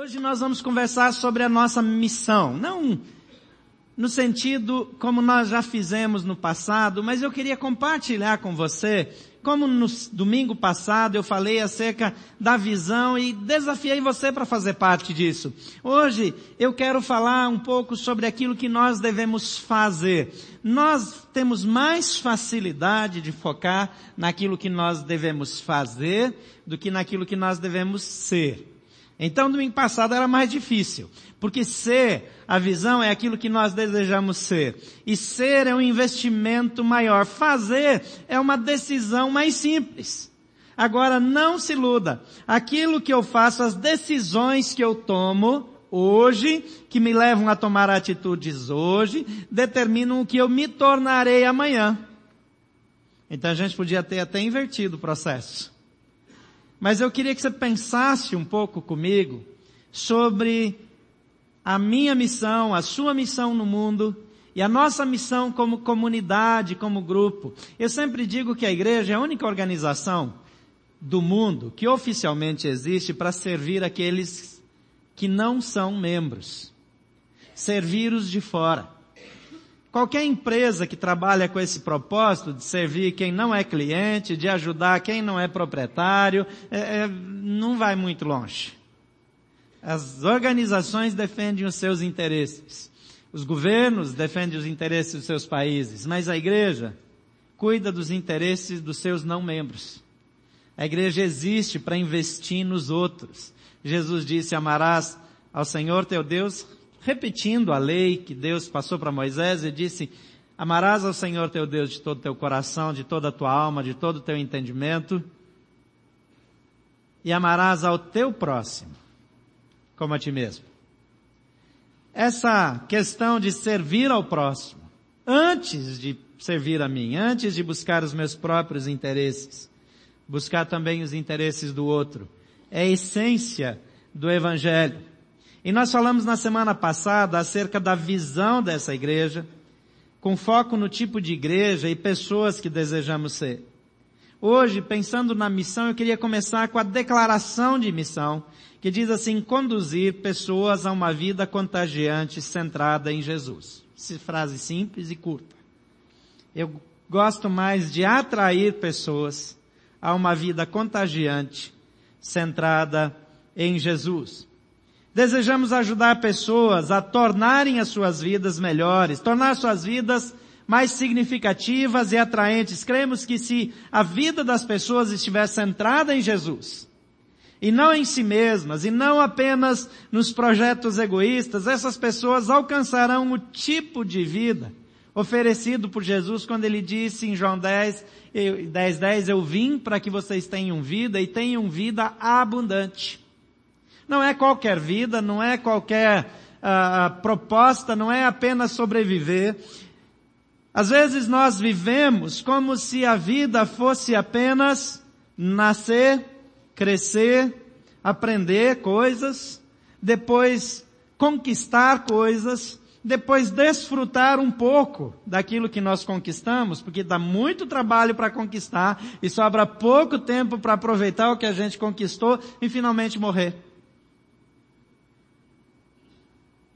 Hoje nós vamos conversar sobre a nossa missão. Não no sentido como nós já fizemos no passado, mas eu queria compartilhar com você como no domingo passado eu falei acerca da visão e desafiei você para fazer parte disso. Hoje eu quero falar um pouco sobre aquilo que nós devemos fazer. Nós temos mais facilidade de focar naquilo que nós devemos fazer do que naquilo que nós devemos ser. Então, domingo passado era mais difícil, porque ser a visão é aquilo que nós desejamos ser. E ser é um investimento maior. Fazer é uma decisão mais simples. Agora, não se iluda. Aquilo que eu faço, as decisões que eu tomo hoje, que me levam a tomar atitudes hoje, determinam o que eu me tornarei amanhã. Então a gente podia ter até invertido o processo. Mas eu queria que você pensasse um pouco comigo sobre a minha missão, a sua missão no mundo e a nossa missão como comunidade, como grupo. Eu sempre digo que a igreja é a única organização do mundo que oficialmente existe para servir aqueles que não são membros. Servir os de fora. Qualquer empresa que trabalha com esse propósito de servir quem não é cliente, de ajudar quem não é proprietário, é, é, não vai muito longe. As organizações defendem os seus interesses. Os governos defendem os interesses dos seus países, mas a igreja cuida dos interesses dos seus não membros. A igreja existe para investir nos outros. Jesus disse, amarás ao Senhor teu Deus repetindo a lei que Deus passou para Moisés e disse, amarás ao Senhor teu Deus de todo o teu coração, de toda a tua alma, de todo o teu entendimento, e amarás ao teu próximo, como a ti mesmo. Essa questão de servir ao próximo, antes de servir a mim, antes de buscar os meus próprios interesses, buscar também os interesses do outro, é a essência do Evangelho. E nós falamos na semana passada acerca da visão dessa igreja, com foco no tipo de igreja e pessoas que desejamos ser. Hoje, pensando na missão, eu queria começar com a declaração de missão, que diz assim, conduzir pessoas a uma vida contagiante centrada em Jesus. Essa frase simples e curta. Eu gosto mais de atrair pessoas a uma vida contagiante centrada em Jesus. Desejamos ajudar pessoas a tornarem as suas vidas melhores, tornar suas vidas mais significativas e atraentes. Cremos que se a vida das pessoas estiver centrada em Jesus, e não em si mesmas, e não apenas nos projetos egoístas, essas pessoas alcançarão o tipo de vida oferecido por Jesus quando ele disse em João 10, 10, 10, eu vim para que vocês tenham vida e tenham vida abundante. Não é qualquer vida, não é qualquer uh, proposta, não é apenas sobreviver. Às vezes nós vivemos como se a vida fosse apenas nascer, crescer, aprender coisas, depois conquistar coisas, depois desfrutar um pouco daquilo que nós conquistamos, porque dá muito trabalho para conquistar e sobra pouco tempo para aproveitar o que a gente conquistou e finalmente morrer.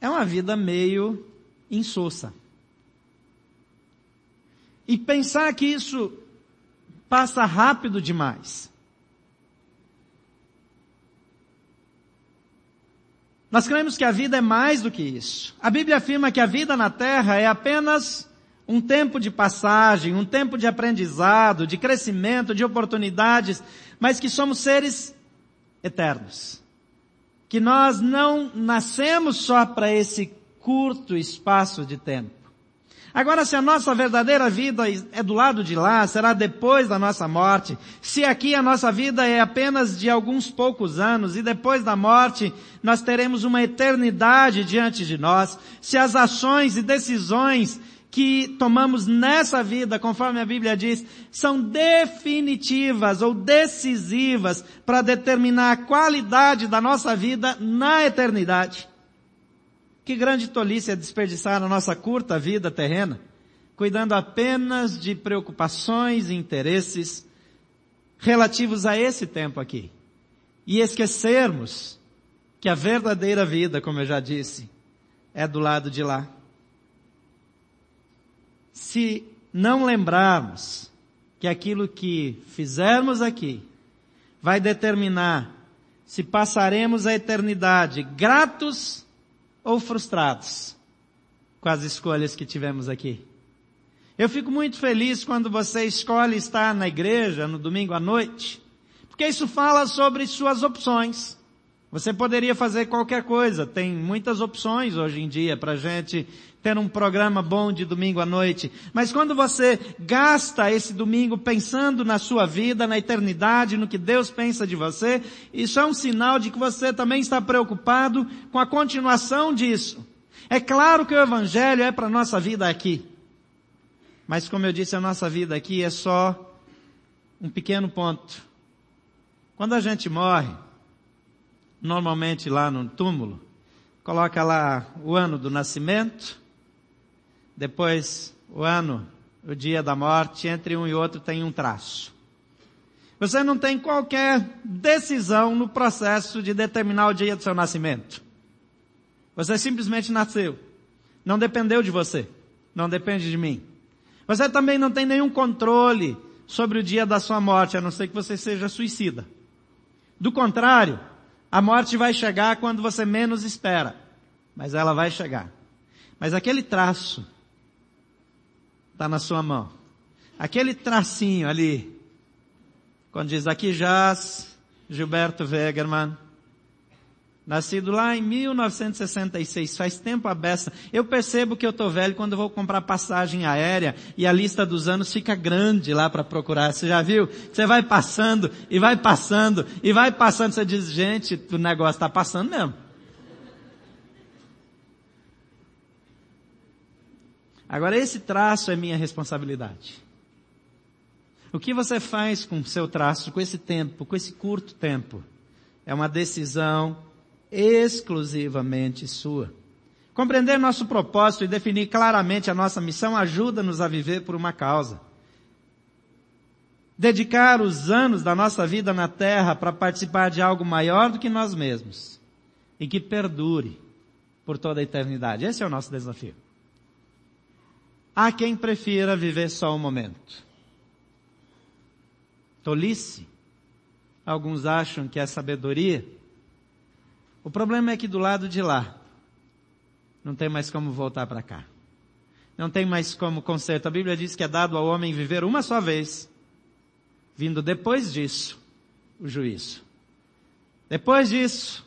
É uma vida meio insossa. E pensar que isso passa rápido demais. Nós cremos que a vida é mais do que isso. A Bíblia afirma que a vida na terra é apenas um tempo de passagem, um tempo de aprendizado, de crescimento, de oportunidades, mas que somos seres eternos que nós não nascemos só para esse curto espaço de tempo. Agora, se a nossa verdadeira vida é do lado de lá, será depois da nossa morte. Se aqui a nossa vida é apenas de alguns poucos anos e depois da morte nós teremos uma eternidade diante de nós. Se as ações e decisões que tomamos nessa vida, conforme a Bíblia diz, são definitivas ou decisivas para determinar a qualidade da nossa vida na eternidade. Que grande tolice é desperdiçar a nossa curta vida terrena, cuidando apenas de preocupações e interesses relativos a esse tempo aqui. E esquecermos que a verdadeira vida, como eu já disse, é do lado de lá. Se não lembrarmos que aquilo que fizermos aqui vai determinar se passaremos a eternidade gratos ou frustrados com as escolhas que tivemos aqui. Eu fico muito feliz quando você escolhe estar na igreja no domingo à noite, porque isso fala sobre suas opções. Você poderia fazer qualquer coisa, tem muitas opções hoje em dia para gente ter um programa bom de domingo à noite. Mas quando você gasta esse domingo pensando na sua vida, na eternidade, no que Deus pensa de você, isso é um sinal de que você também está preocupado com a continuação disso. É claro que o Evangelho é para a nossa vida aqui. Mas como eu disse, a nossa vida aqui é só um pequeno ponto. Quando a gente morre, normalmente lá no túmulo, coloca lá o ano do nascimento, depois o ano, o dia da morte, entre um e outro tem um traço. Você não tem qualquer decisão no processo de determinar o dia do seu nascimento. Você simplesmente nasceu. Não dependeu de você. Não depende de mim. Você também não tem nenhum controle sobre o dia da sua morte, a não ser que você seja suicida. Do contrário, a morte vai chegar quando você menos espera. Mas ela vai chegar. Mas aquele traço está na sua mão. Aquele tracinho ali, quando diz aqui jaz Gilberto Wegerman, Nascido lá em 1966, faz tempo a beça. Eu percebo que eu tô velho quando vou comprar passagem aérea e a lista dos anos fica grande lá para procurar. Você já viu? Você vai passando e vai passando e vai passando. Você diz, gente, o negócio está passando mesmo. Agora esse traço é minha responsabilidade. O que você faz com o seu traço, com esse tempo, com esse curto tempo? É uma decisão exclusivamente sua. Compreender nosso propósito e definir claramente a nossa missão ajuda-nos a viver por uma causa. Dedicar os anos da nossa vida na terra para participar de algo maior do que nós mesmos e que perdure por toda a eternidade. Esse é o nosso desafio. Há quem prefira viver só um momento. Tolice. Alguns acham que é sabedoria. O problema é que do lado de lá, não tem mais como voltar para cá. Não tem mais como conserto. A Bíblia diz que é dado ao homem viver uma só vez, vindo depois disso o juízo. Depois disso,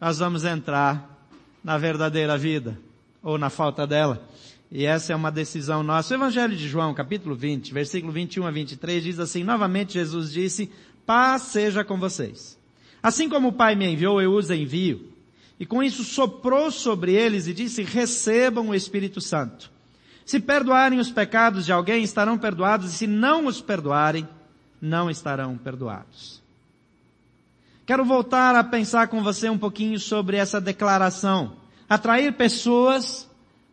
nós vamos entrar na verdadeira vida, ou na falta dela. E essa é uma decisão nossa. O Evangelho de João, capítulo 20, versículo 21 a 23, diz assim, novamente Jesus disse, paz seja com vocês. Assim como o Pai me enviou, eu os envio. E com isso soprou sobre eles e disse, recebam o Espírito Santo. Se perdoarem os pecados de alguém, estarão perdoados, e se não os perdoarem, não estarão perdoados. Quero voltar a pensar com você um pouquinho sobre essa declaração. Atrair pessoas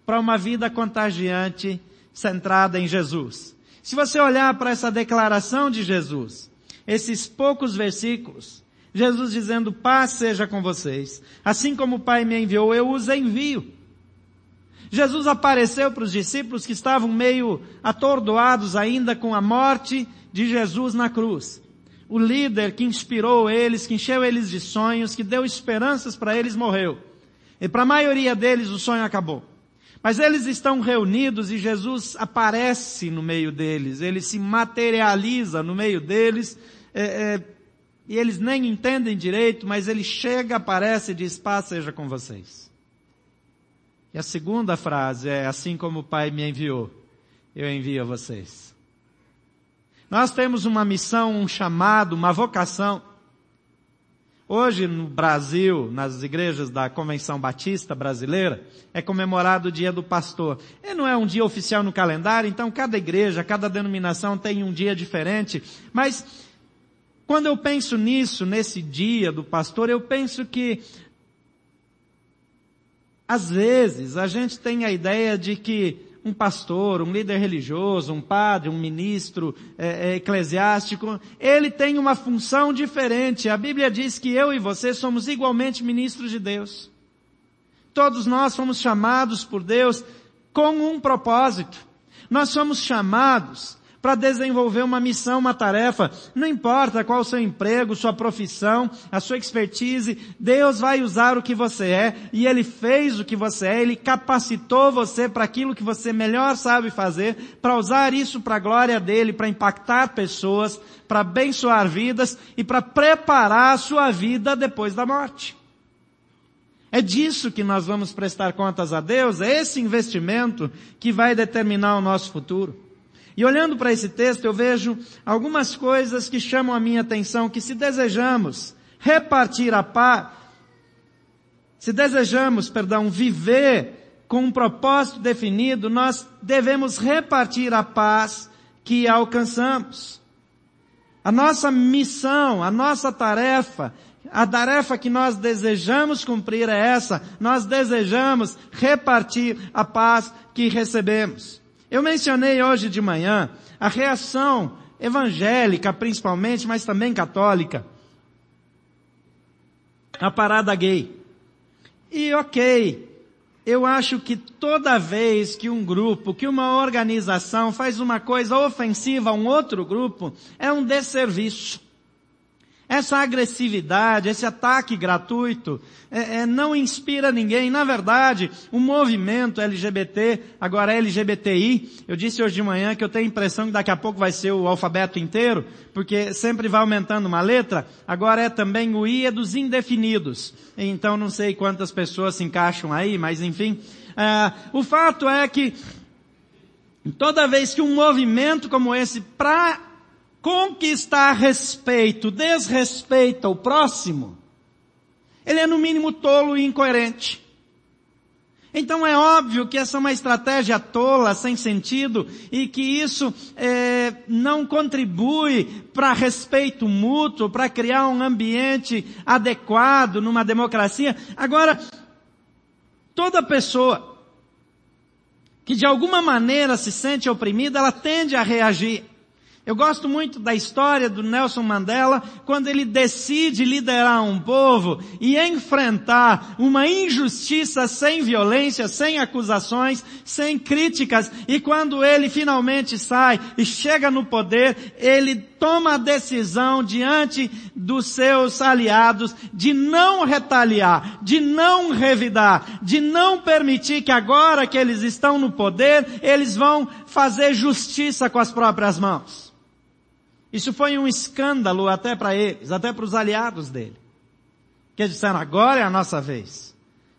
para uma vida contagiante centrada em Jesus. Se você olhar para essa declaração de Jesus, esses poucos versículos, Jesus dizendo, paz seja com vocês. Assim como o Pai me enviou, eu os envio. Jesus apareceu para os discípulos que estavam meio atordoados ainda com a morte de Jesus na cruz. O líder que inspirou eles, que encheu eles de sonhos, que deu esperanças para eles, morreu. E para a maioria deles o sonho acabou. Mas eles estão reunidos e Jesus aparece no meio deles, ele se materializa no meio deles, é, é, e eles nem entendem direito, mas ele chega, aparece e diz, paz seja com vocês. E a segunda frase é, assim como o Pai me enviou, eu envio a vocês. Nós temos uma missão, um chamado, uma vocação. Hoje no Brasil, nas igrejas da Convenção Batista Brasileira, é comemorado o Dia do Pastor. E não é um dia oficial no calendário, então cada igreja, cada denominação tem um dia diferente, mas quando eu penso nisso, nesse dia do pastor, eu penso que às vezes a gente tem a ideia de que um pastor, um líder religioso, um padre, um ministro é, é, eclesiástico, ele tem uma função diferente. A Bíblia diz que eu e você somos igualmente ministros de Deus. Todos nós fomos chamados por Deus com um propósito. Nós somos chamados para desenvolver uma missão, uma tarefa. Não importa qual o seu emprego, sua profissão, a sua expertise, Deus vai usar o que você é e Ele fez o que você é, Ele capacitou você para aquilo que você melhor sabe fazer, para usar isso para a glória dEle, para impactar pessoas, para abençoar vidas e para preparar a sua vida depois da morte. É disso que nós vamos prestar contas a Deus, é esse investimento que vai determinar o nosso futuro. E olhando para esse texto, eu vejo algumas coisas que chamam a minha atenção, que se desejamos repartir a paz, se desejamos, perdão, viver com um propósito definido, nós devemos repartir a paz que alcançamos. A nossa missão, a nossa tarefa, a tarefa que nós desejamos cumprir é essa. Nós desejamos repartir a paz que recebemos. Eu mencionei hoje de manhã a reação evangélica principalmente, mas também católica, a parada gay. E ok, eu acho que toda vez que um grupo, que uma organização faz uma coisa ofensiva a um outro grupo, é um desserviço. Essa agressividade, esse ataque gratuito, é, é, não inspira ninguém. Na verdade, o movimento LGBT, agora LGBTI, eu disse hoje de manhã que eu tenho a impressão que daqui a pouco vai ser o alfabeto inteiro, porque sempre vai aumentando uma letra. Agora é também o I é dos indefinidos. Então não sei quantas pessoas se encaixam aí, mas enfim. É, o fato é que toda vez que um movimento como esse, para conquistar respeito, desrespeita o próximo, ele é no mínimo tolo e incoerente. Então é óbvio que essa é uma estratégia tola, sem sentido, e que isso é, não contribui para respeito mútuo, para criar um ambiente adequado numa democracia. Agora, toda pessoa que de alguma maneira se sente oprimida, ela tende a reagir. Eu gosto muito da história do Nelson Mandela, quando ele decide liderar um povo e enfrentar uma injustiça sem violência, sem acusações, sem críticas, e quando ele finalmente sai e chega no poder, ele toma a decisão diante dos seus aliados de não retaliar, de não revidar, de não permitir que agora que eles estão no poder, eles vão fazer justiça com as próprias mãos. Isso foi um escândalo até para eles, até para os aliados dele. Que eles disseram, agora é a nossa vez.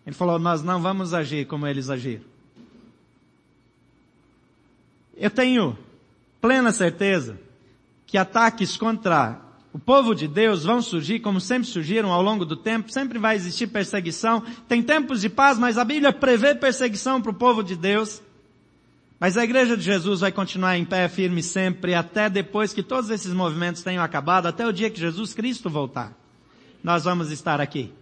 Ele falou, nós não vamos agir como eles agiram. Eu tenho plena certeza que ataques contra o povo de Deus vão surgir como sempre surgiram ao longo do tempo, sempre vai existir perseguição. Tem tempos de paz, mas a Bíblia prevê perseguição para o povo de Deus. Mas a igreja de Jesus vai continuar em pé firme sempre, até depois que todos esses movimentos tenham acabado, até o dia que Jesus Cristo voltar. Nós vamos estar aqui.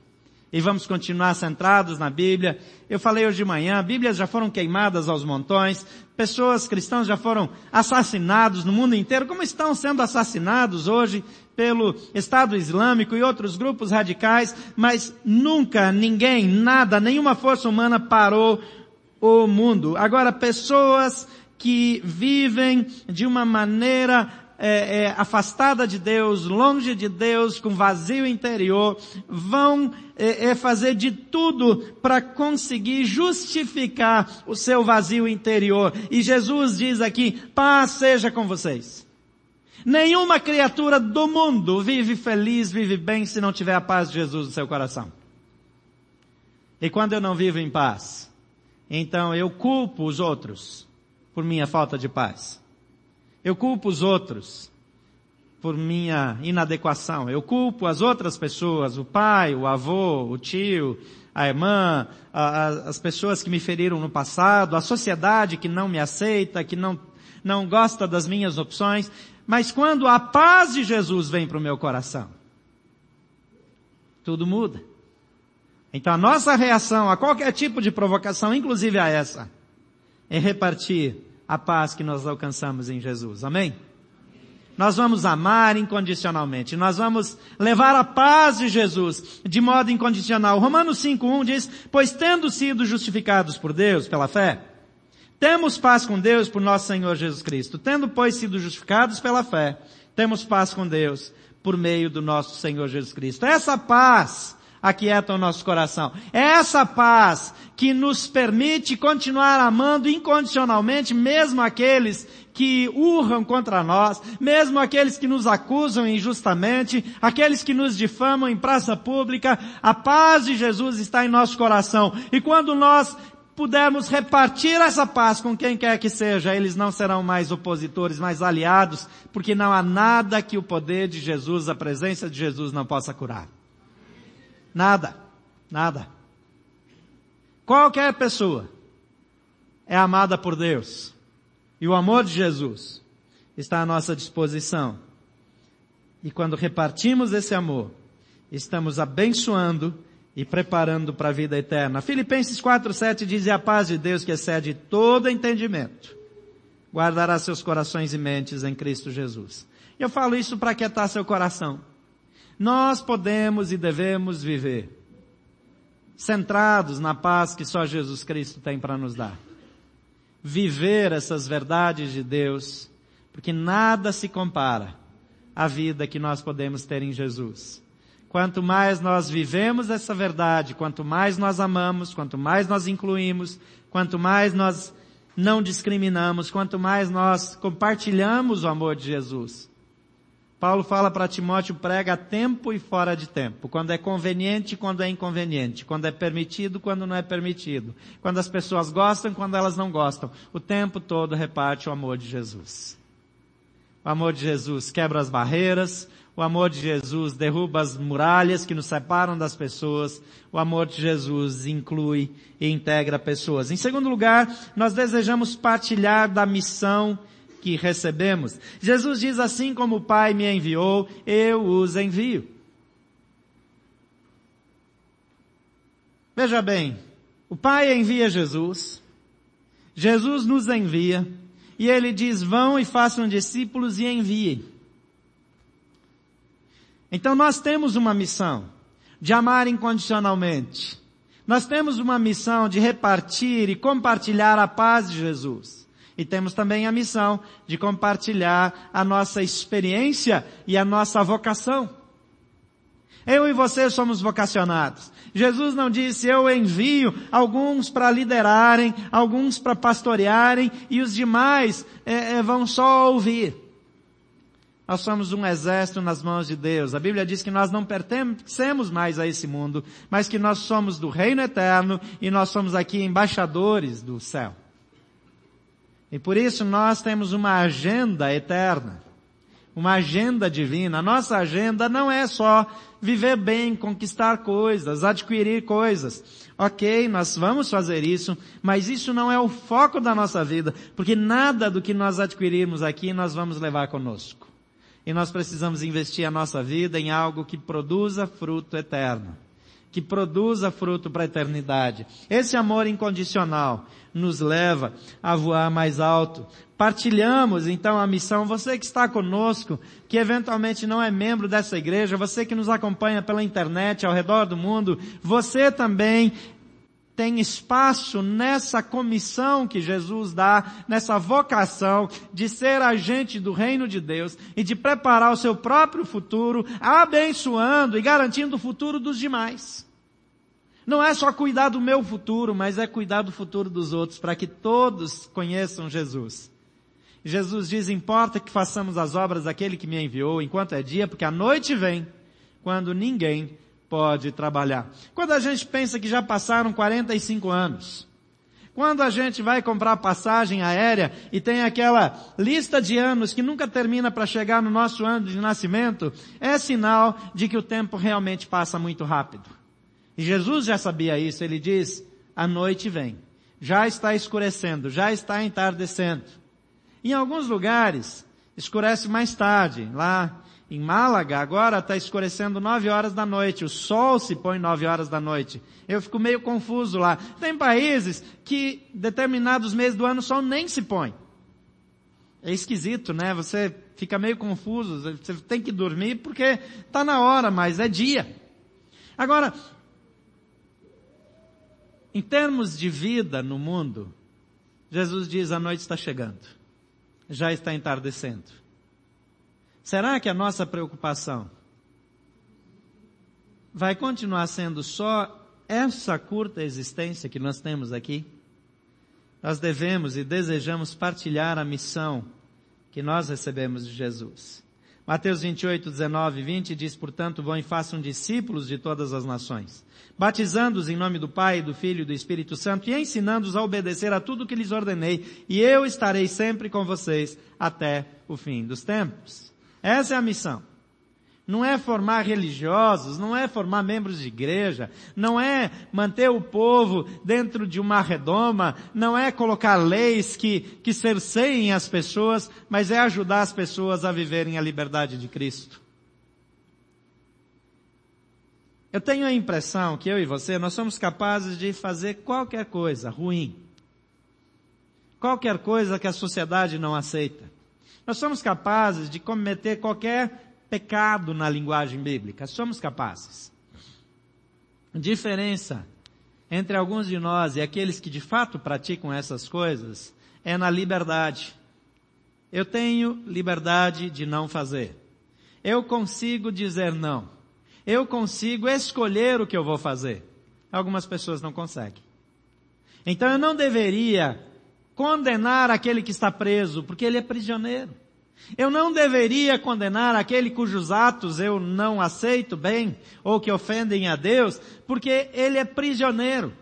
E vamos continuar centrados na Bíblia. Eu falei hoje de manhã, Bíblias já foram queimadas aos montões, pessoas cristãs já foram assassinados no mundo inteiro, como estão sendo assassinados hoje pelo Estado Islâmico e outros grupos radicais, mas nunca ninguém, nada, nenhuma força humana parou o mundo. Agora, pessoas que vivem de uma maneira é, é, afastada de Deus, longe de Deus, com vazio interior, vão é, é fazer de tudo para conseguir justificar o seu vazio interior. E Jesus diz aqui, paz seja com vocês. Nenhuma criatura do mundo vive feliz, vive bem se não tiver a paz de Jesus no seu coração. E quando eu não vivo em paz, então eu culpo os outros por minha falta de paz. Eu culpo os outros por minha inadequação. Eu culpo as outras pessoas, o pai, o avô, o tio, a irmã, a, a, as pessoas que me feriram no passado, a sociedade que não me aceita, que não, não gosta das minhas opções. Mas quando a paz de Jesus vem para o meu coração, tudo muda. Então a nossa reação a qualquer tipo de provocação, inclusive a essa, em repartir a paz que nós alcançamos em Jesus. Amém? Nós vamos amar incondicionalmente. Nós vamos levar a paz de Jesus de modo incondicional. Romanos 5.1 diz, pois tendo sido justificados por Deus pela fé, temos paz com Deus por nosso Senhor Jesus Cristo. Tendo, pois, sido justificados pela fé, temos paz com Deus por meio do nosso Senhor Jesus Cristo. Essa paz aquieta o nosso coração. É essa paz que nos permite continuar amando incondicionalmente mesmo aqueles que urram contra nós, mesmo aqueles que nos acusam injustamente, aqueles que nos difamam em praça pública, a paz de Jesus está em nosso coração. E quando nós pudermos repartir essa paz com quem quer que seja, eles não serão mais opositores, mais aliados, porque não há nada que o poder de Jesus, a presença de Jesus não possa curar. Nada. Nada. Qualquer pessoa é amada por Deus. E o amor de Jesus está à nossa disposição. E quando repartimos esse amor, estamos abençoando e preparando para a vida eterna. Filipenses 4:7 diz: "E a paz de Deus que excede todo entendimento, guardará seus corações e mentes em Cristo Jesus." Eu falo isso para quietar seu coração. Nós podemos e devemos viver centrados na paz que só Jesus Cristo tem para nos dar viver essas verdades de Deus, porque nada se compara à vida que nós podemos ter em Jesus. Quanto mais nós vivemos essa verdade, quanto mais nós amamos, quanto mais nós incluímos, quanto mais nós não discriminamos, quanto mais nós compartilhamos o amor de Jesus, Paulo fala para Timóteo, prega a tempo e fora de tempo. Quando é conveniente, quando é inconveniente. Quando é permitido, quando não é permitido. Quando as pessoas gostam, quando elas não gostam. O tempo todo reparte o amor de Jesus. O amor de Jesus quebra as barreiras. O amor de Jesus derruba as muralhas que nos separam das pessoas. O amor de Jesus inclui e integra pessoas. Em segundo lugar, nós desejamos partilhar da missão que recebemos. Jesus diz assim como o Pai me enviou, eu os envio. Veja bem, o Pai envia Jesus, Jesus nos envia, e ele diz, vão e façam discípulos e enviem. Então nós temos uma missão de amar incondicionalmente. Nós temos uma missão de repartir e compartilhar a paz de Jesus. E temos também a missão de compartilhar a nossa experiência e a nossa vocação. Eu e você somos vocacionados. Jesus não disse, eu envio alguns para liderarem, alguns para pastorearem e os demais é, é, vão só ouvir. Nós somos um exército nas mãos de Deus. A Bíblia diz que nós não pertencemos mais a esse mundo, mas que nós somos do reino eterno e nós somos aqui embaixadores do céu. E por isso nós temos uma agenda eterna, uma agenda divina. A nossa agenda não é só viver bem, conquistar coisas, adquirir coisas. Ok, nós vamos fazer isso, mas isso não é o foco da nossa vida, porque nada do que nós adquirirmos aqui nós vamos levar conosco. E nós precisamos investir a nossa vida em algo que produza fruto eterno que produza fruto para a eternidade. Esse amor incondicional nos leva a voar mais alto. Partilhamos então a missão. Você que está conosco, que eventualmente não é membro dessa igreja, você que nos acompanha pela internet ao redor do mundo, você também tem espaço nessa comissão que Jesus dá, nessa vocação de ser agente do reino de Deus e de preparar o seu próprio futuro, abençoando e garantindo o futuro dos demais. Não é só cuidar do meu futuro, mas é cuidar do futuro dos outros, para que todos conheçam Jesus. Jesus diz, importa que façamos as obras daquele que me enviou enquanto é dia, porque a noite vem, quando ninguém pode trabalhar. Quando a gente pensa que já passaram 45 anos, quando a gente vai comprar passagem aérea e tem aquela lista de anos que nunca termina para chegar no nosso ano de nascimento, é sinal de que o tempo realmente passa muito rápido. E Jesus já sabia isso, ele diz, a noite vem. Já está escurecendo, já está entardecendo. Em alguns lugares, escurece mais tarde. Lá em Málaga, agora está escurecendo nove horas da noite, o sol se põe nove horas da noite. Eu fico meio confuso lá. Tem países que determinados meses do ano o sol nem se põe. É esquisito, né? Você fica meio confuso, você tem que dormir porque está na hora, mas é dia. Agora, em termos de vida no mundo, Jesus diz a noite está chegando. Já está entardecendo. Será que a nossa preocupação vai continuar sendo só essa curta existência que nós temos aqui? Nós devemos e desejamos partilhar a missão que nós recebemos de Jesus. Mateus 28, 19 e 20 diz, portanto, vão e façam discípulos de todas as nações, batizando-os em nome do Pai, do Filho e do Espírito Santo e ensinando-os a obedecer a tudo que lhes ordenei, e eu estarei sempre com vocês até o fim dos tempos. Essa é a missão. Não é formar religiosos, não é formar membros de igreja, não é manter o povo dentro de uma redoma, não é colocar leis que, que cerceiem as pessoas, mas é ajudar as pessoas a viverem a liberdade de Cristo. Eu tenho a impressão que eu e você, nós somos capazes de fazer qualquer coisa ruim. Qualquer coisa que a sociedade não aceita. Nós somos capazes de cometer qualquer pecado na linguagem bíblica. Somos capazes. A diferença entre alguns de nós e aqueles que de fato praticam essas coisas é na liberdade. Eu tenho liberdade de não fazer. Eu consigo dizer não. Eu consigo escolher o que eu vou fazer. Algumas pessoas não conseguem. Então eu não deveria condenar aquele que está preso, porque ele é prisioneiro. Eu não deveria condenar aquele cujos atos eu não aceito bem, ou que ofendem a Deus, porque ele é prisioneiro.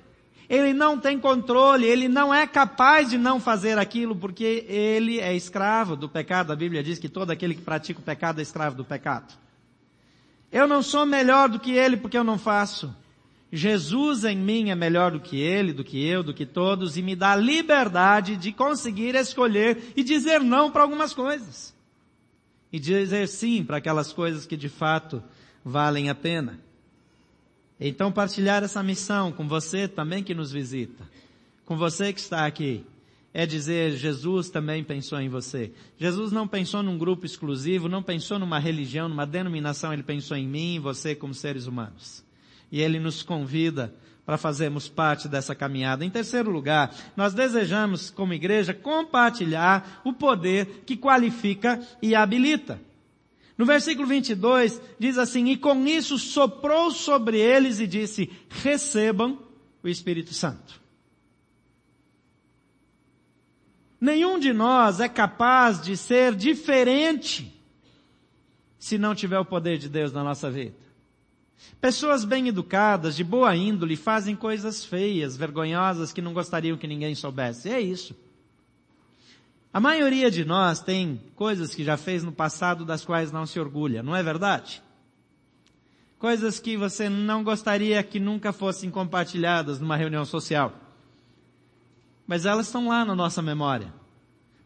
Ele não tem controle, ele não é capaz de não fazer aquilo, porque ele é escravo do pecado. A Bíblia diz que todo aquele que pratica o pecado é escravo do pecado. Eu não sou melhor do que ele porque eu não faço. Jesus em mim é melhor do que ele, do que eu, do que todos, e me dá liberdade de conseguir escolher e dizer não para algumas coisas. E dizer sim para aquelas coisas que de fato valem a pena. Então partilhar essa missão com você também que nos visita, com você que está aqui, é dizer, Jesus também pensou em você. Jesus não pensou num grupo exclusivo, não pensou numa religião, numa denominação, ele pensou em mim e você como seres humanos e Ele nos convida para fazermos parte dessa caminhada. Em terceiro lugar, nós desejamos, como igreja, compartilhar o poder que qualifica e habilita. No versículo 22 diz assim, e com isso soprou sobre eles e disse, recebam o Espírito Santo. Nenhum de nós é capaz de ser diferente se não tiver o poder de Deus na nossa vida. Pessoas bem educadas, de boa índole, fazem coisas feias, vergonhosas, que não gostariam que ninguém soubesse. É isso. A maioria de nós tem coisas que já fez no passado das quais não se orgulha, não é verdade? Coisas que você não gostaria que nunca fossem compartilhadas numa reunião social. Mas elas estão lá na nossa memória.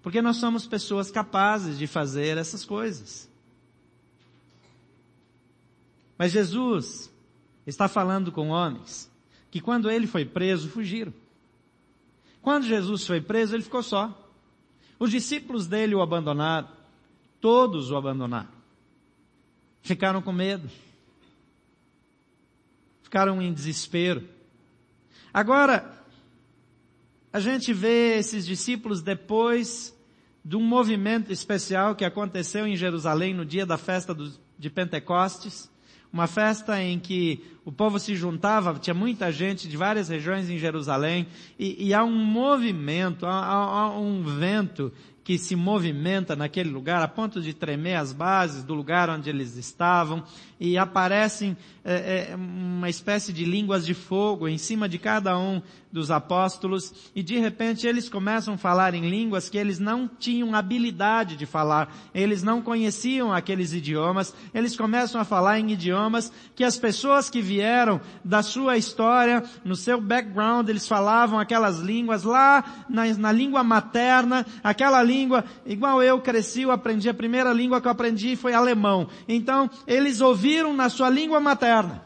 Porque nós somos pessoas capazes de fazer essas coisas. Mas Jesus está falando com homens que quando ele foi preso, fugiram. Quando Jesus foi preso, ele ficou só. Os discípulos dele o abandonaram. Todos o abandonaram. Ficaram com medo. Ficaram em desespero. Agora, a gente vê esses discípulos depois de um movimento especial que aconteceu em Jerusalém no dia da festa de Pentecostes uma festa em que o povo se juntava, tinha muita gente de várias regiões em Jerusalém, e, e há um movimento, há, há, um vento que se movimenta naquele lugar a ponto de tremer as bases do lugar onde eles estavam, e aparecem é, é, uma espécie de línguas de fogo em cima de cada um dos apóstolos, e de repente eles começam a falar em línguas que eles não tinham habilidade de falar, eles não conheciam aqueles idiomas, eles começam a falar em idiomas que as pessoas que vieram da sua história, no seu background, eles falavam aquelas línguas lá na, na língua materna, aquela língua igual eu cresci, eu aprendi, a primeira língua que eu aprendi foi alemão. Então, eles ouviram na sua língua materna.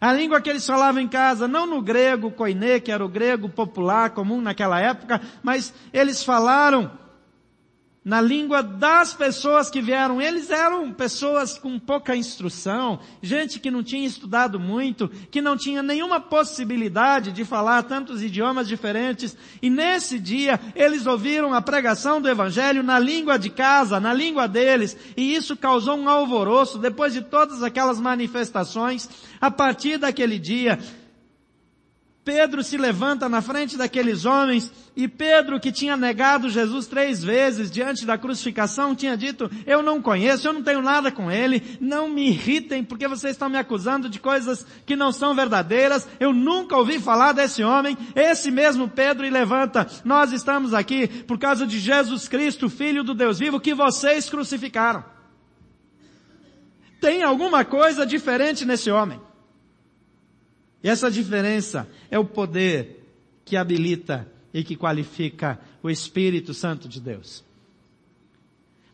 A língua que eles falavam em casa, não no grego koiné, que era o grego popular, comum naquela época, mas eles falaram na língua das pessoas que vieram. Eles eram pessoas com pouca instrução, gente que não tinha estudado muito, que não tinha nenhuma possibilidade de falar tantos idiomas diferentes. E nesse dia, eles ouviram a pregação do Evangelho na língua de casa, na língua deles, e isso causou um alvoroço depois de todas aquelas manifestações. A partir daquele dia, Pedro se levanta na frente daqueles homens e Pedro, que tinha negado Jesus três vezes diante da crucificação, tinha dito, eu não conheço, eu não tenho nada com ele, não me irritem porque vocês estão me acusando de coisas que não são verdadeiras, eu nunca ouvi falar desse homem, esse mesmo Pedro e levanta, nós estamos aqui por causa de Jesus Cristo, Filho do Deus vivo, que vocês crucificaram. Tem alguma coisa diferente nesse homem. E essa diferença é o poder que habilita e que qualifica o Espírito Santo de Deus.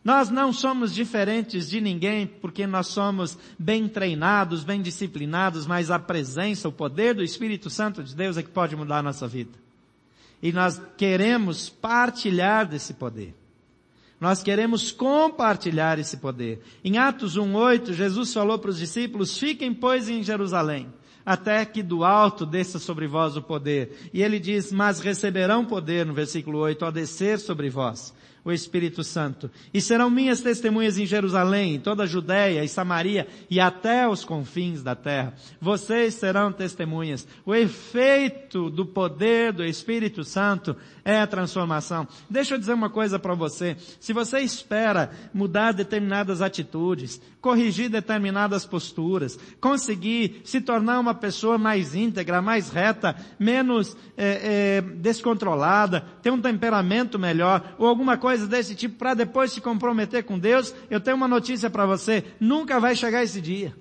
Nós não somos diferentes de ninguém porque nós somos bem treinados, bem disciplinados, mas a presença, o poder do Espírito Santo de Deus é que pode mudar a nossa vida. E nós queremos partilhar desse poder. Nós queremos compartilhar esse poder. Em Atos 1:8, Jesus falou para os discípulos: "Fiquem pois em Jerusalém, até que do alto desça sobre vós o poder. E ele diz, mas receberão poder, no versículo 8, ao descer sobre vós o Espírito Santo. E serão minhas testemunhas em Jerusalém, em toda a Judéia e Samaria e até os confins da terra. Vocês serão testemunhas. O efeito do poder do Espírito Santo é a transformação. Deixa eu dizer uma coisa para você. Se você espera mudar determinadas atitudes, corrigir determinadas posturas, conseguir se tornar uma pessoa mais íntegra, mais reta, menos é, é, descontrolada, ter um temperamento melhor, ou alguma coisa desse tipo, para depois se comprometer com Deus, eu tenho uma notícia para você, nunca vai chegar esse dia.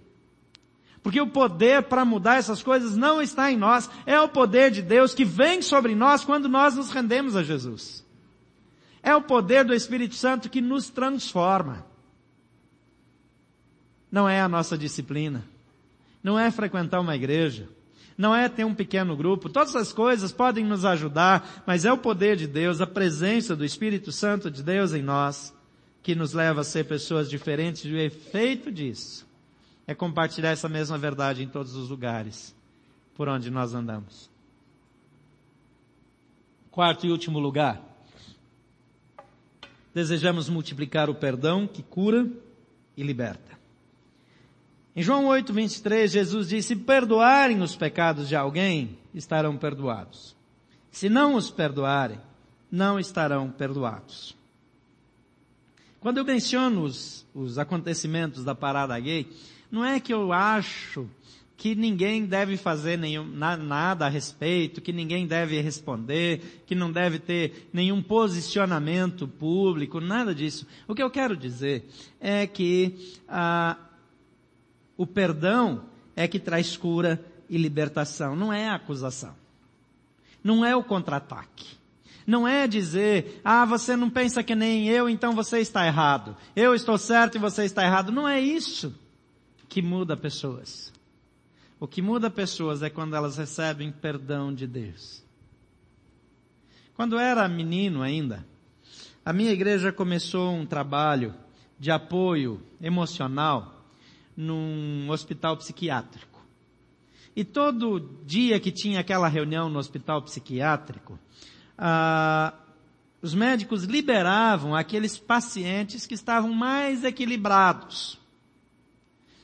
Porque o poder para mudar essas coisas não está em nós, é o poder de Deus que vem sobre nós quando nós nos rendemos a Jesus. É o poder do Espírito Santo que nos transforma. Não é a nossa disciplina, não é frequentar uma igreja, não é ter um pequeno grupo. Todas as coisas podem nos ajudar, mas é o poder de Deus, a presença do Espírito Santo de Deus em nós, que nos leva a ser pessoas diferentes e o efeito disso é compartilhar essa mesma verdade em todos os lugares por onde nós andamos. Quarto e último lugar. Desejamos multiplicar o perdão que cura e liberta. Em João 8, 23, Jesus disse, se perdoarem os pecados de alguém, estarão perdoados. Se não os perdoarem, não estarão perdoados. Quando eu menciono os, os acontecimentos da parada gay, não é que eu acho que ninguém deve fazer nenhum, na, nada a respeito, que ninguém deve responder, que não deve ter nenhum posicionamento público, nada disso. O que eu quero dizer é que ah, o perdão é que traz cura e libertação, não é a acusação. Não é o contra-ataque. Não é dizer, ah, você não pensa que nem eu, então você está errado. Eu estou certo e você está errado. Não é isso que muda pessoas. O que muda pessoas é quando elas recebem perdão de Deus. Quando era menino ainda, a minha igreja começou um trabalho de apoio emocional num hospital psiquiátrico. E todo dia que tinha aquela reunião no hospital psiquiátrico, ah, os médicos liberavam aqueles pacientes que estavam mais equilibrados.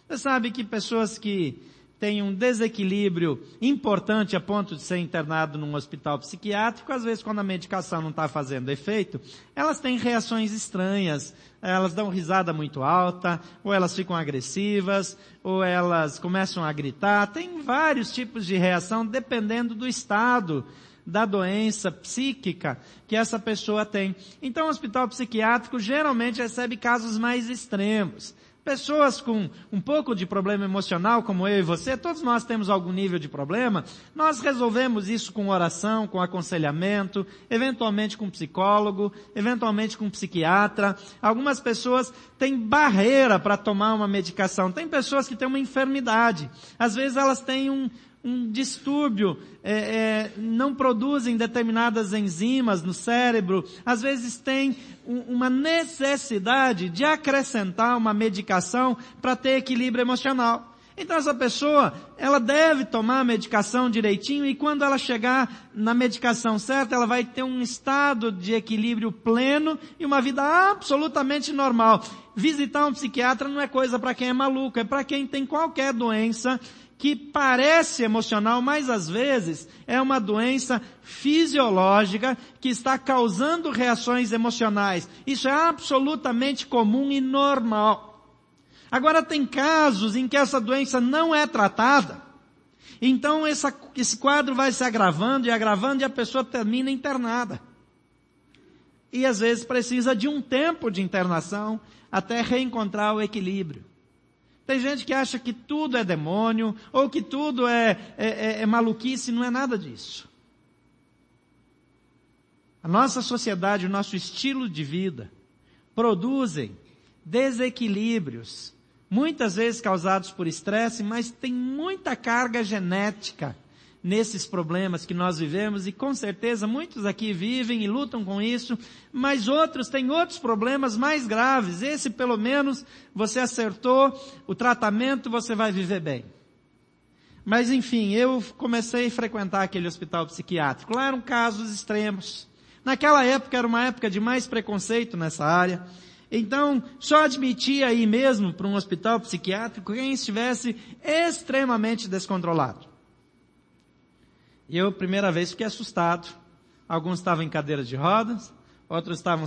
Você sabe que pessoas que têm um desequilíbrio importante a ponto de ser internado num hospital psiquiátrico, às vezes quando a medicação não está fazendo efeito, elas têm reações estranhas, elas dão risada muito alta, ou elas ficam agressivas, ou elas começam a gritar. Tem vários tipos de reação dependendo do estado da doença psíquica que essa pessoa tem. Então o hospital psiquiátrico geralmente recebe casos mais extremos. Pessoas com um pouco de problema emocional, como eu e você, todos nós temos algum nível de problema, nós resolvemos isso com oração, com aconselhamento, eventualmente com psicólogo, eventualmente com psiquiatra. Algumas pessoas têm barreira para tomar uma medicação. Tem pessoas que têm uma enfermidade. Às vezes elas têm um, um distúrbio, é, é, não produzem determinadas enzimas no cérebro, às vezes tem um, uma necessidade de acrescentar uma medicação para ter equilíbrio emocional. Então essa pessoa, ela deve tomar a medicação direitinho e quando ela chegar na medicação certa, ela vai ter um estado de equilíbrio pleno e uma vida absolutamente normal. Visitar um psiquiatra não é coisa para quem é maluco, é para quem tem qualquer doença que parece emocional, mas às vezes é uma doença fisiológica que está causando reações emocionais. Isso é absolutamente comum e normal. Agora tem casos em que essa doença não é tratada. Então essa, esse quadro vai se agravando e agravando e a pessoa termina internada. E às vezes precisa de um tempo de internação até reencontrar o equilíbrio. Tem gente que acha que tudo é demônio, ou que tudo é, é, é, é maluquice, não é nada disso. A nossa sociedade, o nosso estilo de vida, produzem desequilíbrios, muitas vezes causados por estresse, mas tem muita carga genética nesses problemas que nós vivemos e com certeza muitos aqui vivem e lutam com isso, mas outros têm outros problemas mais graves. Esse pelo menos você acertou o tratamento, você vai viver bem. Mas enfim, eu comecei a frequentar aquele hospital psiquiátrico. Lá eram casos extremos. Naquela época era uma época de mais preconceito nessa área. Então, só admitia aí mesmo para um hospital psiquiátrico quem estivesse extremamente descontrolado. E eu, primeira vez, fiquei assustado. Alguns estavam em cadeiras de rodas, outros estavam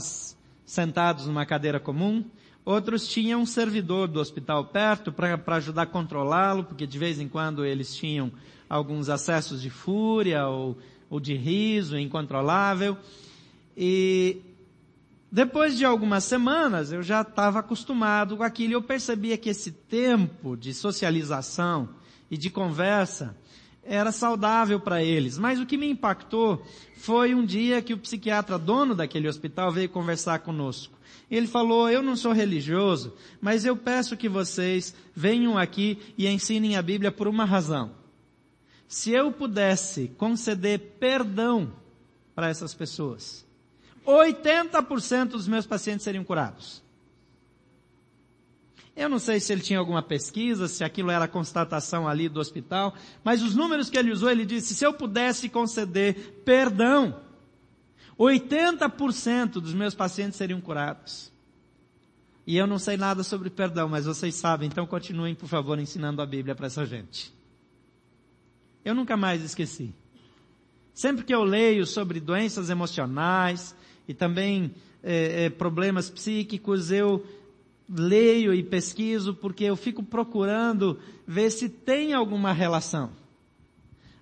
sentados numa cadeira comum, outros tinham um servidor do hospital perto para ajudar a controlá-lo, porque de vez em quando eles tinham alguns acessos de fúria ou, ou de riso incontrolável. E depois de algumas semanas, eu já estava acostumado com aquilo e eu percebia que esse tempo de socialização e de conversa era saudável para eles. Mas o que me impactou foi um dia que o psiquiatra dono daquele hospital veio conversar conosco. Ele falou, eu não sou religioso, mas eu peço que vocês venham aqui e ensinem a Bíblia por uma razão. Se eu pudesse conceder perdão para essas pessoas, 80% dos meus pacientes seriam curados. Eu não sei se ele tinha alguma pesquisa, se aquilo era constatação ali do hospital, mas os números que ele usou, ele disse, se eu pudesse conceder perdão, 80% dos meus pacientes seriam curados. E eu não sei nada sobre perdão, mas vocês sabem, então continuem, por favor, ensinando a Bíblia para essa gente. Eu nunca mais esqueci. Sempre que eu leio sobre doenças emocionais e também é, é, problemas psíquicos, eu leio e pesquiso porque eu fico procurando ver se tem alguma relação.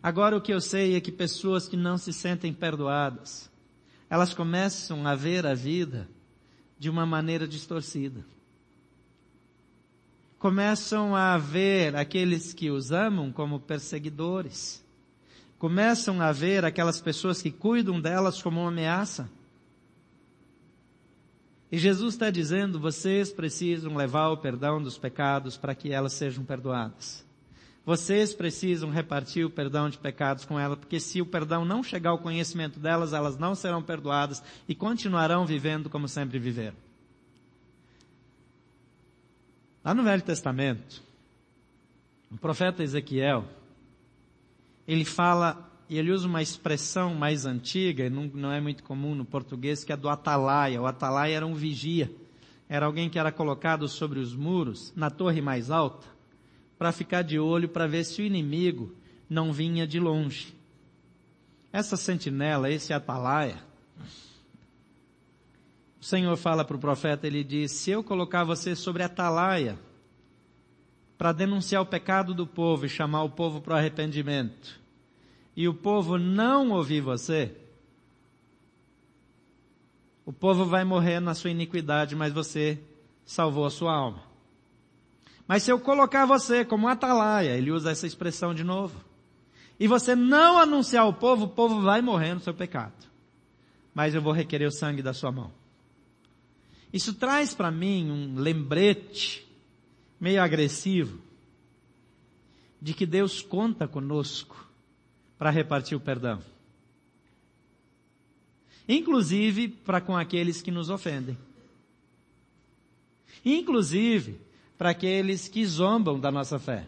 Agora o que eu sei é que pessoas que não se sentem perdoadas, elas começam a ver a vida de uma maneira distorcida. Começam a ver aqueles que os amam como perseguidores. Começam a ver aquelas pessoas que cuidam delas como uma ameaça. E Jesus está dizendo, vocês precisam levar o perdão dos pecados para que elas sejam perdoadas. Vocês precisam repartir o perdão de pecados com elas, porque se o perdão não chegar ao conhecimento delas, elas não serão perdoadas e continuarão vivendo como sempre viveram. Lá no Velho Testamento, o profeta Ezequiel, ele fala e ele usa uma expressão mais antiga, não, não é muito comum no português, que é do atalaia. O atalaia era um vigia. Era alguém que era colocado sobre os muros, na torre mais alta, para ficar de olho para ver se o inimigo não vinha de longe. Essa sentinela, esse atalaia, o Senhor fala para o profeta, ele diz, se eu colocar você sobre atalaia, para denunciar o pecado do povo e chamar o povo para o arrependimento, e o povo não ouvir você, o povo vai morrer na sua iniquidade, mas você salvou a sua alma. Mas se eu colocar você como atalaia, ele usa essa expressão de novo, e você não anunciar ao povo, o povo vai morrer no seu pecado. Mas eu vou requerer o sangue da sua mão. Isso traz para mim um lembrete meio agressivo de que Deus conta conosco para repartir o perdão. Inclusive para com aqueles que nos ofendem. Inclusive para aqueles que zombam da nossa fé.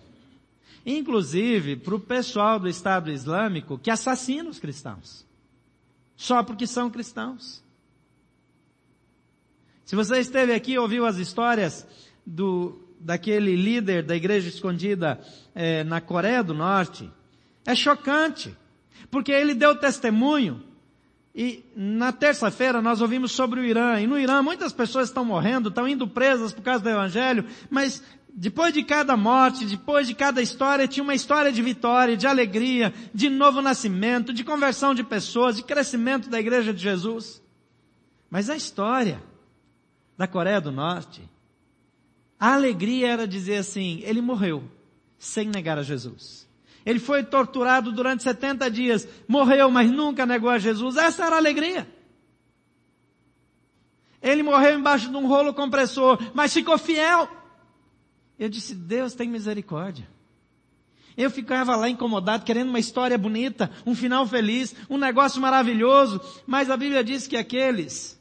Inclusive para o pessoal do Estado Islâmico que assassina os cristãos. Só porque são cristãos. Se você esteve aqui e ouviu as histórias do, daquele líder da igreja escondida é, na Coreia do Norte, é chocante, porque ele deu testemunho e na terça-feira nós ouvimos sobre o Irã. E no Irã muitas pessoas estão morrendo, estão indo presas por causa do Evangelho, mas depois de cada morte, depois de cada história, tinha uma história de vitória, de alegria, de novo nascimento, de conversão de pessoas, de crescimento da Igreja de Jesus. Mas a história da Coreia do Norte, a alegria era dizer assim, ele morreu sem negar a Jesus. Ele foi torturado durante 70 dias, morreu, mas nunca negou a Jesus. Essa era a alegria. Ele morreu embaixo de um rolo compressor, mas ficou fiel. Eu disse, Deus tem misericórdia. Eu ficava lá incomodado, querendo uma história bonita, um final feliz, um negócio maravilhoso, mas a Bíblia diz que aqueles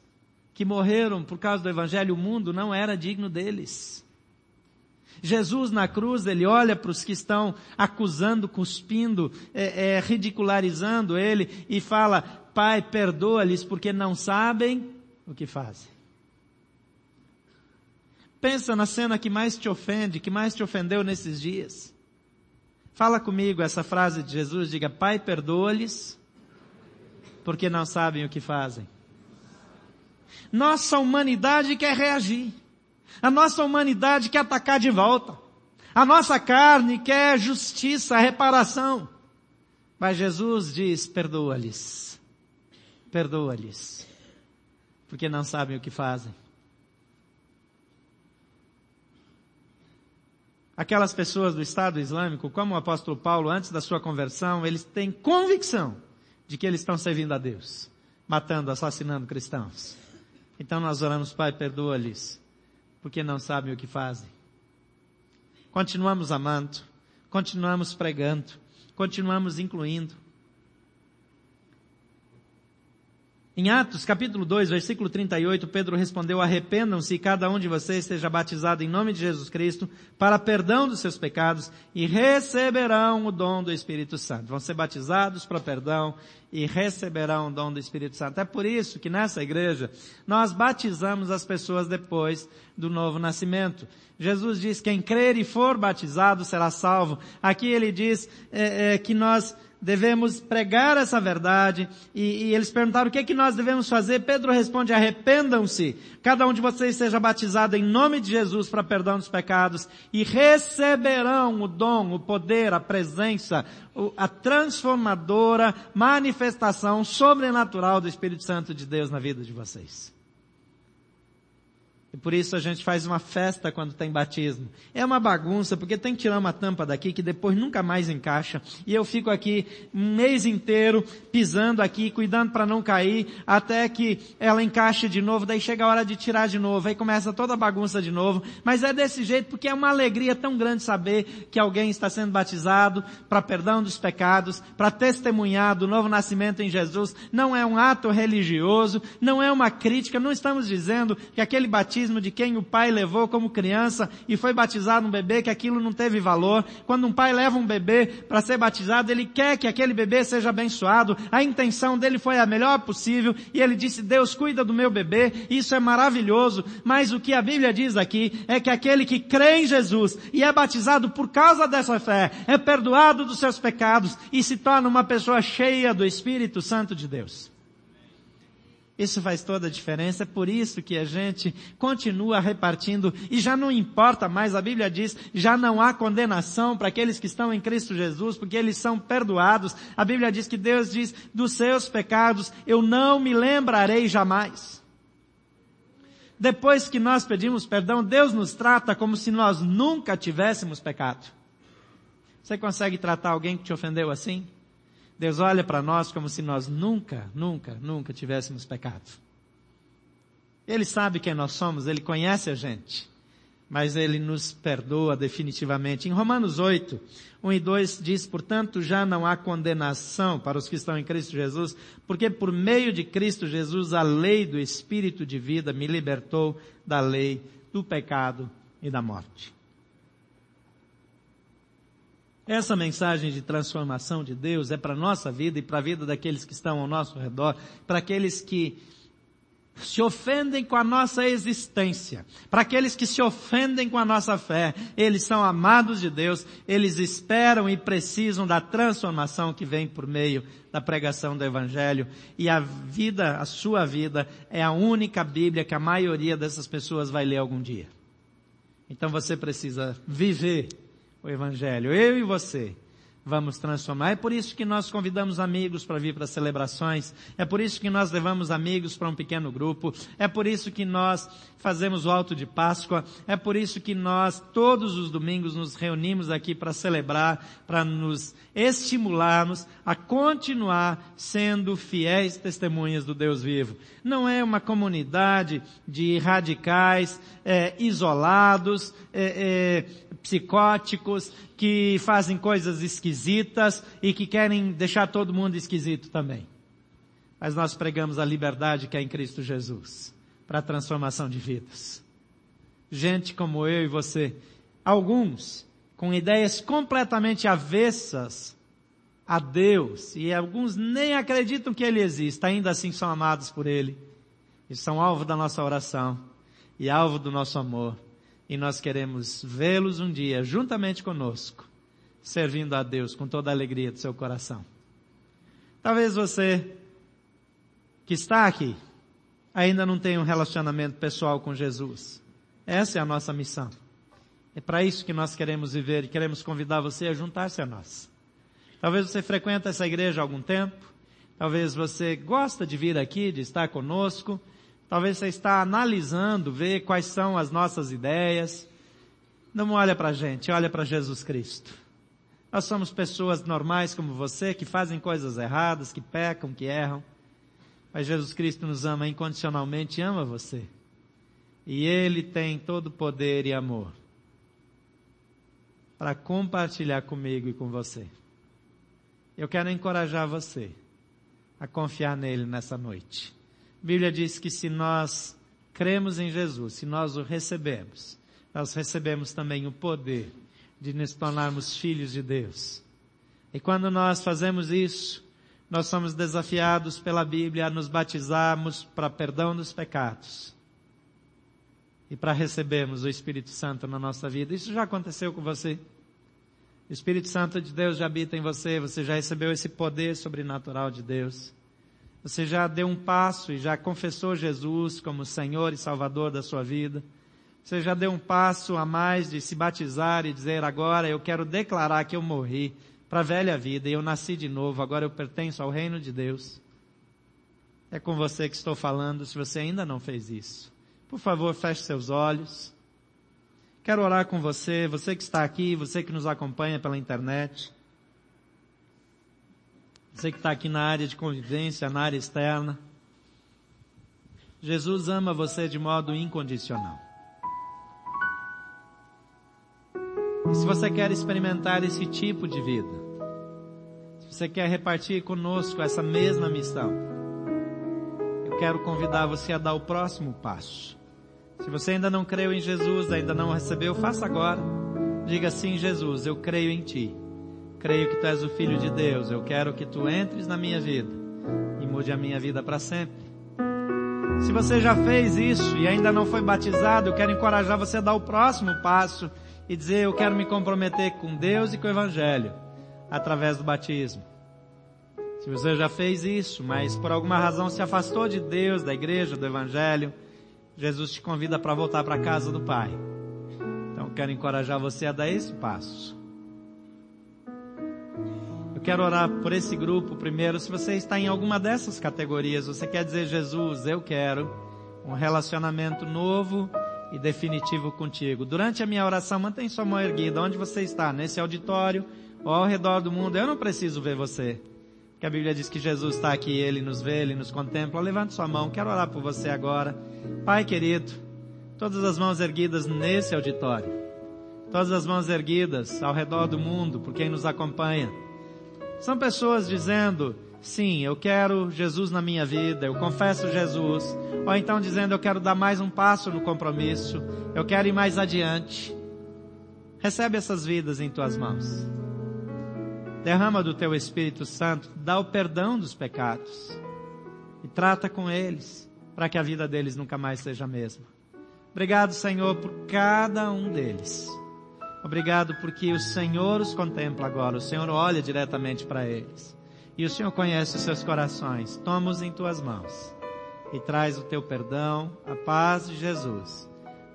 que morreram por causa do Evangelho, o mundo não era digno deles. Jesus na cruz, ele olha para os que estão acusando, cuspindo, é, é, ridicularizando ele e fala, Pai, perdoa-lhes porque não sabem o que fazem. Pensa na cena que mais te ofende, que mais te ofendeu nesses dias. Fala comigo essa frase de Jesus, diga, Pai, perdoa-lhes porque não sabem o que fazem. Nossa humanidade quer reagir. A nossa humanidade quer atacar de volta. A nossa carne quer justiça, reparação. Mas Jesus diz, perdoa-lhes. Perdoa-lhes. Porque não sabem o que fazem. Aquelas pessoas do Estado Islâmico, como o apóstolo Paulo, antes da sua conversão, eles têm convicção de que eles estão servindo a Deus, matando, assassinando cristãos. Então nós oramos, Pai, perdoa-lhes, porque não sabem o que fazem. Continuamos amando, continuamos pregando, continuamos incluindo. Em Atos capítulo 2, versículo 38, Pedro respondeu, arrependam-se e cada um de vocês seja batizado em nome de Jesus Cristo para perdão dos seus pecados e receberão o dom do Espírito Santo. Vão ser batizados para perdão e receberão o dom do Espírito Santo. É por isso que nessa igreja nós batizamos as pessoas depois do novo nascimento. Jesus diz, quem crer e for batizado será salvo. Aqui ele diz é, é, que nós devemos pregar essa verdade. E, e, eles perguntaram o que é que nós devemos fazer. Pedro responde, arrependam-se. Cada um de vocês seja batizado em nome de Jesus para perdão dos pecados e receberão o dom, o poder, a presença, a transformadora manifestação sobrenatural do Espírito Santo de Deus na vida de vocês. E por isso a gente faz uma festa quando tem batismo. É uma bagunça, porque tem que tirar uma tampa daqui que depois nunca mais encaixa. E eu fico aqui um mês inteiro pisando aqui, cuidando para não cair, até que ela encaixe de novo, daí chega a hora de tirar de novo, aí começa toda a bagunça de novo. Mas é desse jeito porque é uma alegria tão grande saber que alguém está sendo batizado para perdão dos pecados, para testemunhar do novo nascimento em Jesus. Não é um ato religioso, não é uma crítica, não estamos dizendo que aquele batismo batismo de quem o pai levou como criança e foi batizado um bebê que aquilo não teve valor. Quando um pai leva um bebê para ser batizado, ele quer que aquele bebê seja abençoado. A intenção dele foi a melhor possível e ele disse, Deus cuida do meu bebê. Isso é maravilhoso. Mas o que a Bíblia diz aqui é que aquele que crê em Jesus e é batizado por causa dessa fé é perdoado dos seus pecados e se torna uma pessoa cheia do Espírito Santo de Deus. Isso faz toda a diferença, é por isso que a gente continua repartindo e já não importa mais, a Bíblia diz, já não há condenação para aqueles que estão em Cristo Jesus, porque eles são perdoados. A Bíblia diz que Deus diz, dos seus pecados eu não me lembrarei jamais. depois que nós pedimos perdão, Deus nos trata como se nós nunca tivéssemos pecado. Você consegue tratar alguém que te ofendeu assim? Deus olha para nós como se nós nunca, nunca, nunca tivéssemos pecado. Ele sabe quem nós somos, Ele conhece a gente, mas Ele nos perdoa definitivamente. Em Romanos 8, 1 e 2 diz, portanto, já não há condenação para os que estão em Cristo Jesus, porque por meio de Cristo Jesus a lei do Espírito de vida me libertou da lei do pecado e da morte. Essa mensagem de transformação de Deus é para a nossa vida e para a vida daqueles que estão ao nosso redor, para aqueles que se ofendem com a nossa existência. Para aqueles que se ofendem com a nossa fé, eles são amados de Deus, eles esperam e precisam da transformação que vem por meio da pregação do Evangelho. E a vida, a sua vida, é a única Bíblia que a maioria dessas pessoas vai ler algum dia. Então você precisa viver o Evangelho. Eu e você vamos transformar. É por isso que nós convidamos amigos para vir para celebrações. É por isso que nós levamos amigos para um pequeno grupo. É por isso que nós fazemos o alto de Páscoa. É por isso que nós todos os domingos nos reunimos aqui para celebrar, para nos estimularmos a continuar sendo fiéis testemunhas do Deus vivo. Não é uma comunidade de radicais, é, isolados, é, é, psicóticos, que fazem coisas esquisitas e que querem deixar todo mundo esquisito também. Mas nós pregamos a liberdade que é em Cristo Jesus para a transformação de vidas. Gente como eu e você, alguns com ideias completamente avessas a Deus e alguns nem acreditam que Ele exista, ainda assim são amados por Ele e são alvo da nossa oração e alvo do nosso amor e nós queremos vê-los um dia juntamente conosco, servindo a Deus com toda a alegria do seu coração. Talvez você que está aqui ainda não tenha um relacionamento pessoal com Jesus. Essa é a nossa missão. É para isso que nós queremos viver e queremos convidar você a juntar-se a nós. Talvez você frequente essa igreja há algum tempo, talvez você gosta de vir aqui, de estar conosco, Talvez você está analisando, ver quais são as nossas ideias. Não olha para a gente, olha para Jesus Cristo. Nós somos pessoas normais como você, que fazem coisas erradas, que pecam, que erram. Mas Jesus Cristo nos ama incondicionalmente, ama você. E Ele tem todo poder e amor para compartilhar comigo e com você. Eu quero encorajar você a confiar nele nessa noite. A Bíblia diz que se nós cremos em Jesus, se nós o recebemos, nós recebemos também o poder de nos tornarmos filhos de Deus. E quando nós fazemos isso, nós somos desafiados pela Bíblia a nos batizarmos para perdão dos pecados e para recebermos o Espírito Santo na nossa vida. Isso já aconteceu com você? O Espírito Santo de Deus já habita em você, você já recebeu esse poder sobrenatural de Deus. Você já deu um passo e já confessou Jesus como Senhor e Salvador da sua vida. Você já deu um passo a mais de se batizar e dizer agora eu quero declarar que eu morri para a velha vida e eu nasci de novo, agora eu pertenço ao reino de Deus. É com você que estou falando, se você ainda não fez isso. Por favor, feche seus olhos. Quero orar com você, você que está aqui, você que nos acompanha pela internet. Você que está aqui na área de convivência, na área externa. Jesus ama você de modo incondicional. E se você quer experimentar esse tipo de vida, se você quer repartir conosco essa mesma missão, eu quero convidar você a dar o próximo passo. Se você ainda não creu em Jesus, ainda não recebeu, faça agora. Diga assim, Jesus, eu creio em Ti creio que tu és o Filho de Deus, eu quero que tu entres na minha vida e mude a minha vida para sempre. Se você já fez isso e ainda não foi batizado, eu quero encorajar você a dar o próximo passo e dizer eu quero me comprometer com Deus e com o Evangelho através do batismo. Se você já fez isso, mas por alguma razão se afastou de Deus, da igreja, do Evangelho, Jesus te convida para voltar para a casa do Pai. Então quero encorajar você a dar esse passo quero orar por esse grupo primeiro. Se você está em alguma dessas categorias, você quer dizer, Jesus, eu quero um relacionamento novo e definitivo contigo. Durante a minha oração, mantém sua mão erguida, onde você está, nesse auditório ou ao redor do mundo. Eu não preciso ver você. Que a Bíblia diz que Jesus está aqui, Ele nos vê, Ele nos contempla. Levante sua mão, quero orar por você agora. Pai querido, todas as mãos erguidas nesse auditório, todas as mãos erguidas ao redor do mundo, por quem nos acompanha. São pessoas dizendo, sim, eu quero Jesus na minha vida, eu confesso Jesus. Ou então dizendo, eu quero dar mais um passo no compromisso, eu quero ir mais adiante. Recebe essas vidas em tuas mãos. Derrama do teu Espírito Santo, dá o perdão dos pecados e trata com eles para que a vida deles nunca mais seja a mesma. Obrigado, Senhor, por cada um deles. Obrigado porque o Senhor os contempla agora, o Senhor olha diretamente para eles. E o Senhor conhece os seus corações. Toma-os em tuas mãos e traz o teu perdão, a paz de Jesus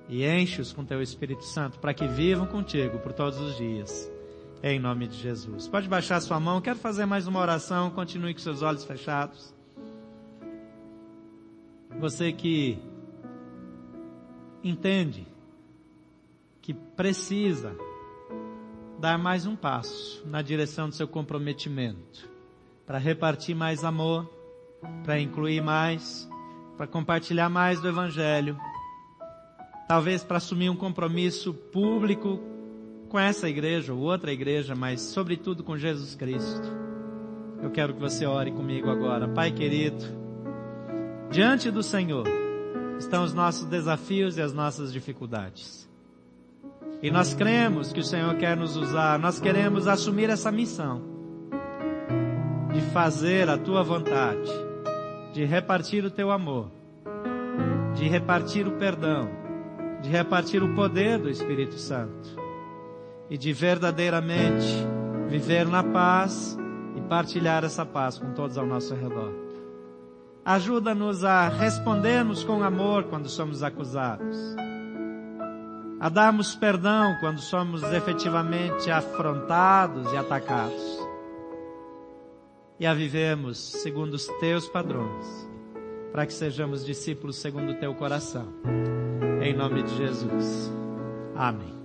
e enche-os com teu Espírito Santo para que vivam contigo por todos os dias. Em nome de Jesus. Pode baixar sua mão. Quero fazer mais uma oração. Continue com seus olhos fechados. Você que entende que precisa dar mais um passo na direção do seu comprometimento, para repartir mais amor, para incluir mais, para compartilhar mais do Evangelho, talvez para assumir um compromisso público com essa igreja ou outra igreja, mas sobretudo com Jesus Cristo. Eu quero que você ore comigo agora. Pai querido, diante do Senhor estão os nossos desafios e as nossas dificuldades. E nós cremos que o Senhor quer nos usar, nós queremos assumir essa missão de fazer a tua vontade, de repartir o teu amor, de repartir o perdão, de repartir o poder do Espírito Santo e de verdadeiramente viver na paz e partilhar essa paz com todos ao nosso redor. Ajuda-nos a respondermos com amor quando somos acusados, a darmos perdão quando somos efetivamente afrontados e atacados, e a vivermos segundo os teus padrões, para que sejamos discípulos segundo o teu coração. Em nome de Jesus. Amém.